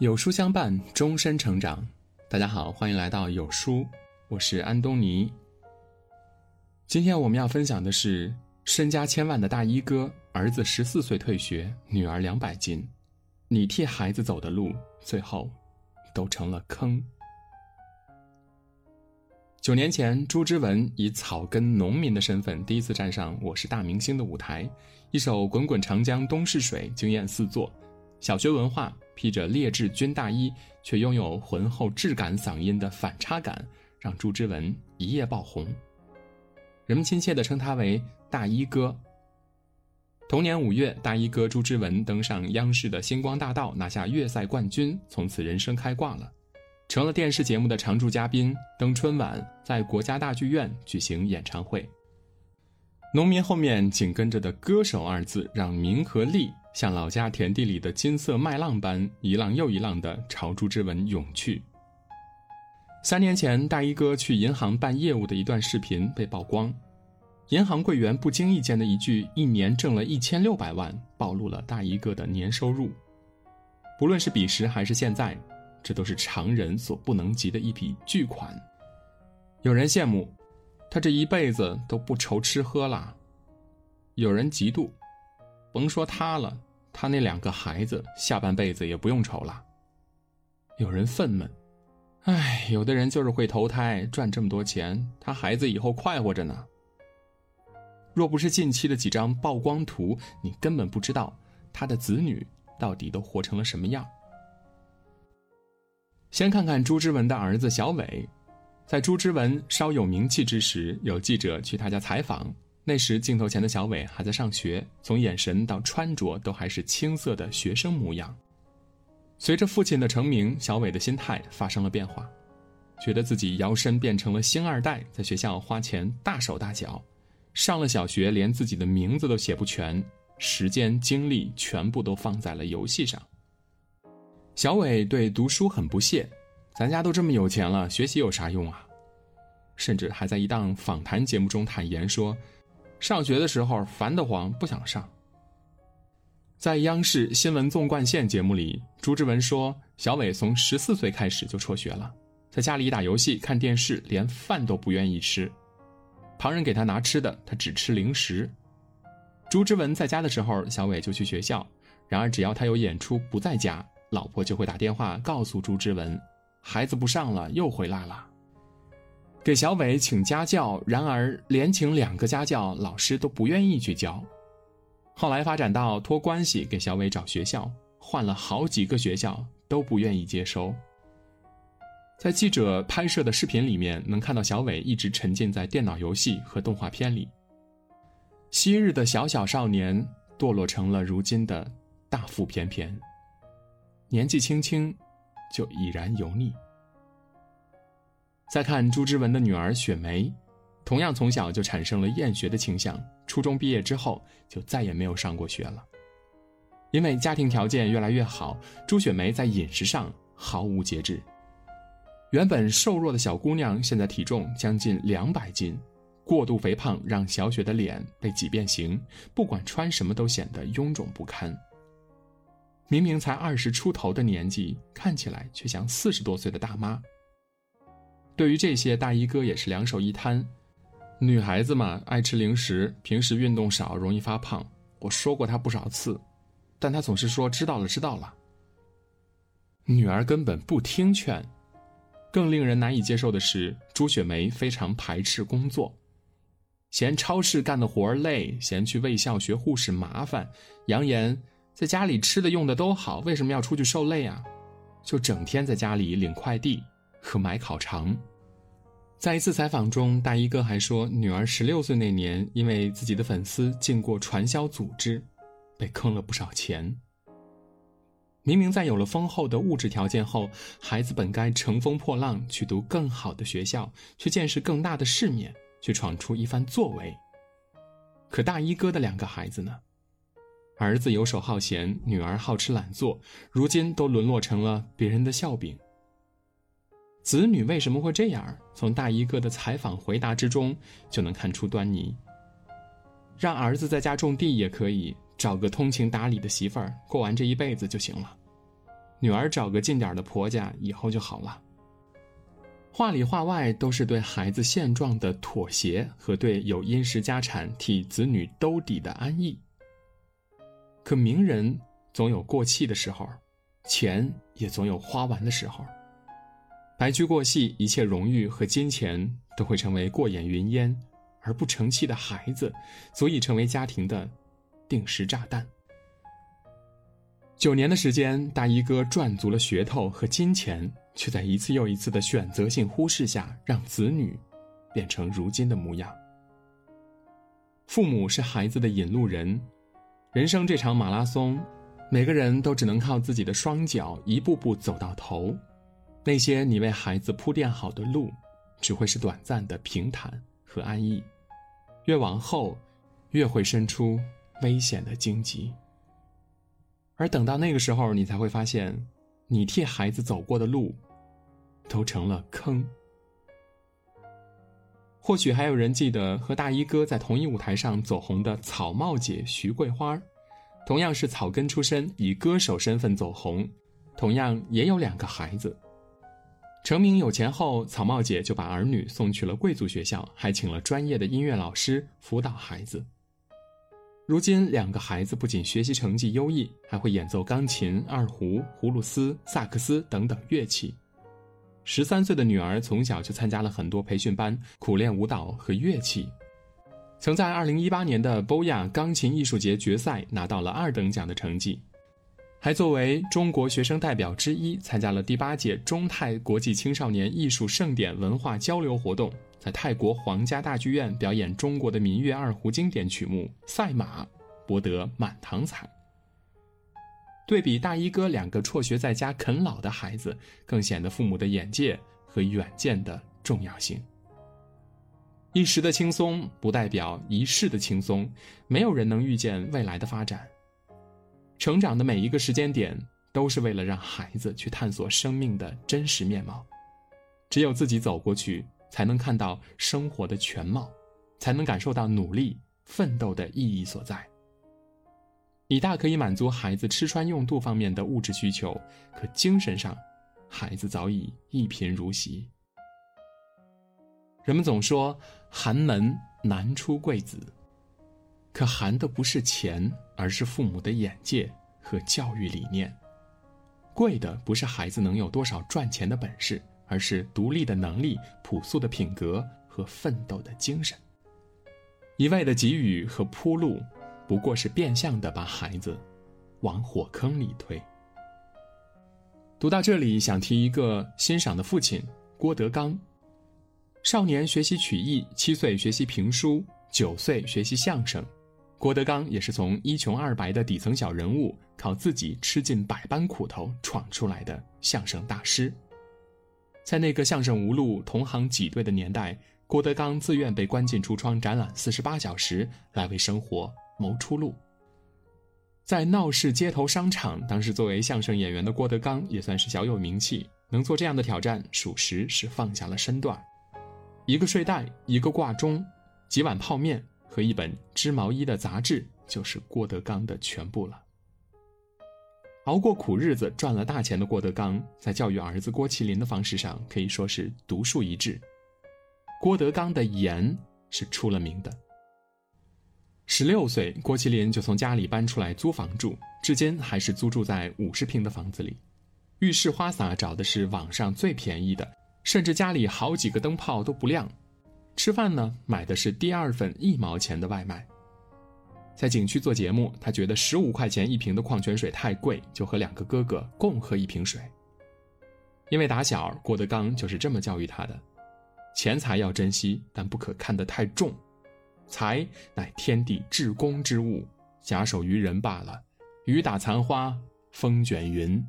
有书相伴，终身成长。大家好，欢迎来到有书，我是安东尼。今天我们要分享的是身家千万的大衣哥，儿子十四岁退学，女儿两百斤，你替孩子走的路，最后都成了坑。九年前，朱之文以草根农民的身份第一次站上《我是大明星》的舞台，一首《滚滚长江东逝水》惊艳四座。小学文化，披着劣质军大衣，却拥有浑厚质感嗓音的反差感，让朱之文一夜爆红。人们亲切地称他为“大衣哥”。同年五月，大衣哥朱之文登上央视的星光大道，拿下粤赛冠军，从此人生开挂了，成了电视节目的常驻嘉宾，登春晚，在国家大剧院举行演唱会。农民后面紧跟着的“歌手”二字，让名和利。像老家田地里的金色麦浪般，一浪又一浪的朝朱之文涌去。三年前，大衣哥去银行办业务的一段视频被曝光，银行柜员不经意间的一句“一年挣了一千六百万”，暴露了大衣哥的年收入。不论是彼时还是现在，这都是常人所不能及的一笔巨款。有人羡慕，他这一辈子都不愁吃喝了；有人嫉妒，甭说他了。他那两个孩子下半辈子也不用愁了。有人愤懑，唉，有的人就是会投胎赚这么多钱，他孩子以后快活着呢。若不是近期的几张曝光图，你根本不知道他的子女到底都活成了什么样。先看看朱之文的儿子小伟，在朱之文稍有名气之时，有记者去他家采访。那时镜头前的小伟还在上学，从眼神到穿着都还是青涩的学生模样。随着父亲的成名，小伟的心态发生了变化，觉得自己摇身变成了星二代，在学校花钱大手大脚，上了小学连自己的名字都写不全，时间精力全部都放在了游戏上。小伟对读书很不屑，咱家都这么有钱了，学习有啥用啊？甚至还在一档访谈节目中坦言说。上学的时候烦得慌，不想上。在央视新闻纵贯线节目里，朱之文说：“小伟从十四岁开始就辍学了，在家里打游戏、看电视，连饭都不愿意吃。旁人给他拿吃的，他只吃零食。朱之文在家的时候，小伟就去学校；然而只要他有演出不在家，老婆就会打电话告诉朱之文，孩子不上了，又回来了。”给小伟请家教，然而连请两个家教，老师都不愿意去教。后来发展到托关系给小伟找学校，换了好几个学校都不愿意接收。在记者拍摄的视频里面，能看到小伟一直沉浸在电脑游戏和动画片里。昔日的小小少年，堕落成了如今的大腹便便。年纪轻轻，就已然油腻。再看朱之文的女儿雪梅，同样从小就产生了厌学的倾向。初中毕业之后，就再也没有上过学了。因为家庭条件越来越好，朱雪梅在饮食上毫无节制。原本瘦弱的小姑娘，现在体重将近两百斤，过度肥胖让小雪的脸被挤变形，不管穿什么都显得臃肿不堪。明明才二十出头的年纪，看起来却像四十多岁的大妈。对于这些，大衣哥也是两手一摊。女孩子嘛，爱吃零食，平时运动少，容易发胖。我说过她不少次，但她总是说知道了，知道了。女儿根本不听劝。更令人难以接受的是，朱雪梅非常排斥工作，嫌超市干的活儿累，嫌去卫校学护士麻烦，扬言在家里吃的用的都好，为什么要出去受累啊？就整天在家里领快递。和买烤肠，在一次采访中，大衣哥还说，女儿十六岁那年，因为自己的粉丝进过传销组织，被坑了不少钱。明明在有了丰厚的物质条件后，孩子本该乘风破浪去读更好的学校，去见识更大的世面，去闯出一番作为。可大衣哥的两个孩子呢？儿子游手好闲，女儿好吃懒做，如今都沦落成了别人的笑柄。子女为什么会这样？从大衣哥的采访回答之中就能看出端倪。让儿子在家种地也可以，找个通情达理的媳妇儿，过完这一辈子就行了。女儿找个近点的婆家，以后就好了。话里话外都是对孩子现状的妥协和对有殷实家产替子女兜底的安逸。可名人总有过气的时候，钱也总有花完的时候。白驹过隙，一切荣誉和金钱都会成为过眼云烟，而不成器的孩子，足以成为家庭的定时炸弹。九年的时间，大衣哥赚足了噱头和金钱，却在一次又一次的选择性忽视下，让子女变成如今的模样。父母是孩子的引路人，人生这场马拉松，每个人都只能靠自己的双脚一步步走到头。那些你为孩子铺垫好的路，只会是短暂的平坦和安逸，越往后，越会生出危险的荆棘。而等到那个时候，你才会发现，你替孩子走过的路，都成了坑。或许还有人记得和大衣哥在同一舞台上走红的草帽姐徐桂花，同样是草根出身，以歌手身份走红，同样也有两个孩子。成名有钱后，草帽姐就把儿女送去了贵族学校，还请了专业的音乐老师辅导孩子。如今，两个孩子不仅学习成绩优异，还会演奏钢琴、二胡、葫芦丝、萨克斯等等乐器。十三岁的女儿从小就参加了很多培训班，苦练舞蹈和乐器，曾在二零一八年的波亚钢琴艺术节决赛拿到了二等奖的成绩，还作为中国学生代表之一参加了第八届中泰国际青少年艺术盛典文化交流活动。在泰国皇家大剧院表演中国的民乐二胡经典曲目《赛马》，博得满堂彩。对比大衣哥两个辍学在家啃老的孩子，更显得父母的眼界和远见的重要性。一时的轻松不代表一世的轻松，没有人能预见未来的发展。成长的每一个时间点，都是为了让孩子去探索生命的真实面貌。只有自己走过去。才能看到生活的全貌，才能感受到努力奋斗的意义所在。你大可以满足孩子吃穿用度方面的物质需求，可精神上，孩子早已一贫如洗。人们总说寒门难出贵子，可含的不是钱，而是父母的眼界和教育理念；贵的不是孩子能有多少赚钱的本事。而是独立的能力、朴素的品格和奋斗的精神。一味的给予和铺路，不过是变相的把孩子往火坑里推。读到这里，想提一个欣赏的父亲郭德纲。少年学习曲艺，七岁学习评书，九岁学习相声。郭德纲也是从一穷二白的底层小人物，靠自己吃尽百般苦头闯出来的相声大师。在那个相声无路、同行挤兑的年代，郭德纲自愿被关进橱窗展览四十八小时，来为生活谋出路。在闹市街头商场，当时作为相声演员的郭德纲也算是小有名气，能做这样的挑战，属实是放下了身段。一个睡袋，一个挂钟，几碗泡面和一本织毛衣的杂志，就是郭德纲的全部了。熬过苦日子赚了大钱的郭德纲，在教育儿子郭麒麟的方式上可以说是独树一帜。郭德纲的严是出了名的。十六岁，郭麒麟就从家里搬出来租房住，至今还是租住在五十平的房子里。浴室花洒找的是网上最便宜的，甚至家里好几个灯泡都不亮。吃饭呢，买的是第二份一毛钱的外卖。在景区做节目，他觉得十五块钱一瓶的矿泉水太贵，就和两个哥哥共喝一瓶水。因为打小郭德纲就是这么教育他的：钱财要珍惜，但不可看得太重。财乃天地至公之物，假手于人罢了。雨打残花，风卷云。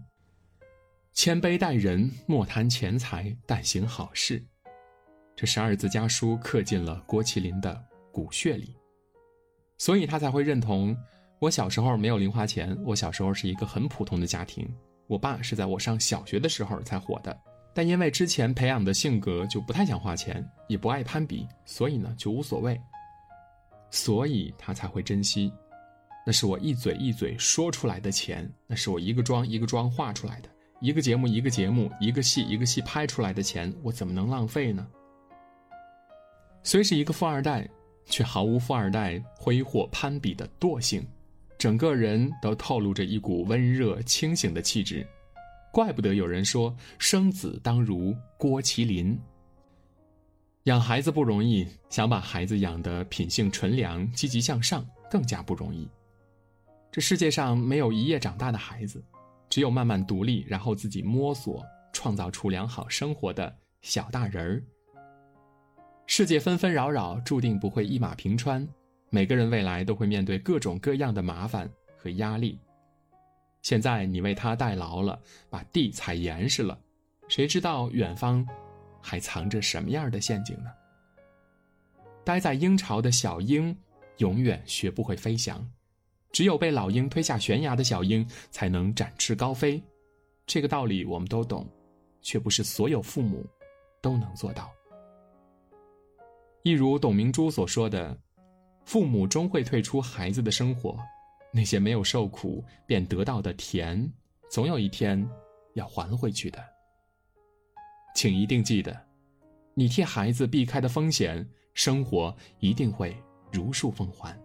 谦卑待人，莫贪钱财，但行好事。这十二字家书刻进了郭麒麟的骨血里。所以他才会认同，我小时候没有零花钱，我小时候是一个很普通的家庭，我爸是在我上小学的时候才火的，但因为之前培养的性格就不太想花钱，也不爱攀比，所以呢就无所谓。所以他才会珍惜，那是我一嘴一嘴说出来的钱，那是我一个妆一个妆画出来的，一个节目一个节目，一个戏一个戏拍出来的钱，我怎么能浪费呢？虽是一个富二代，却毫无富二代挥霍攀比的惰性，整个人都透露着一股温热清醒的气质，怪不得有人说生子当如郭麒麟。养孩子不容易，想把孩子养得品性纯良、积极向上更加不容易。这世界上没有一夜长大的孩子，只有慢慢独立，然后自己摸索、创造出良好生活的小大人儿。世界纷纷扰扰，注定不会一马平川。每个人未来都会面对各种各样的麻烦和压力。现在你为他代劳了，把地踩严实了，谁知道远方还藏着什么样的陷阱呢？待在鹰巢的小鹰，永远学不会飞翔。只有被老鹰推下悬崖的小鹰，才能展翅高飞。这个道理我们都懂，却不是所有父母都能做到。一如董明珠所说的：“父母终会退出孩子的生活，那些没有受苦便得到的甜，总有一天要还回去的。”请一定记得，你替孩子避开的风险，生活一定会如数奉还。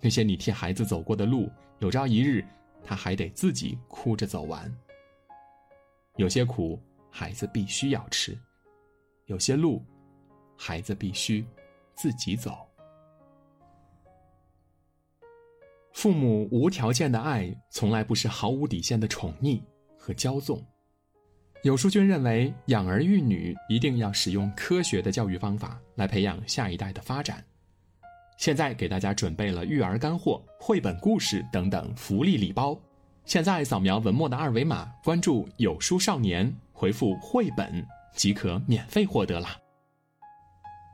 那些你替孩子走过的路，有朝一日他还得自己哭着走完。有些苦，孩子必须要吃；有些路。孩子必须自己走。父母无条件的爱，从来不是毫无底线的宠溺和骄纵。有书君认为，养儿育女一定要使用科学的教育方法来培养下一代的发展。现在给大家准备了育儿干货、绘本故事等等福利礼包。现在扫描文末的二维码，关注“有书少年”，回复“绘本”即可免费获得啦。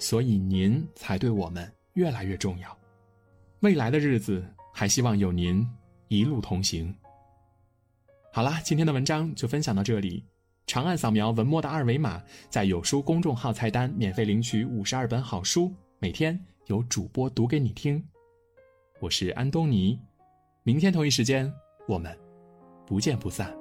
所以您才对我们越来越重要，未来的日子还希望有您一路同行。好啦，今天的文章就分享到这里，长按扫描文末的二维码，在有书公众号菜单免费领取五十二本好书，每天有主播读给你听。我是安东尼，明天同一时间我们不见不散。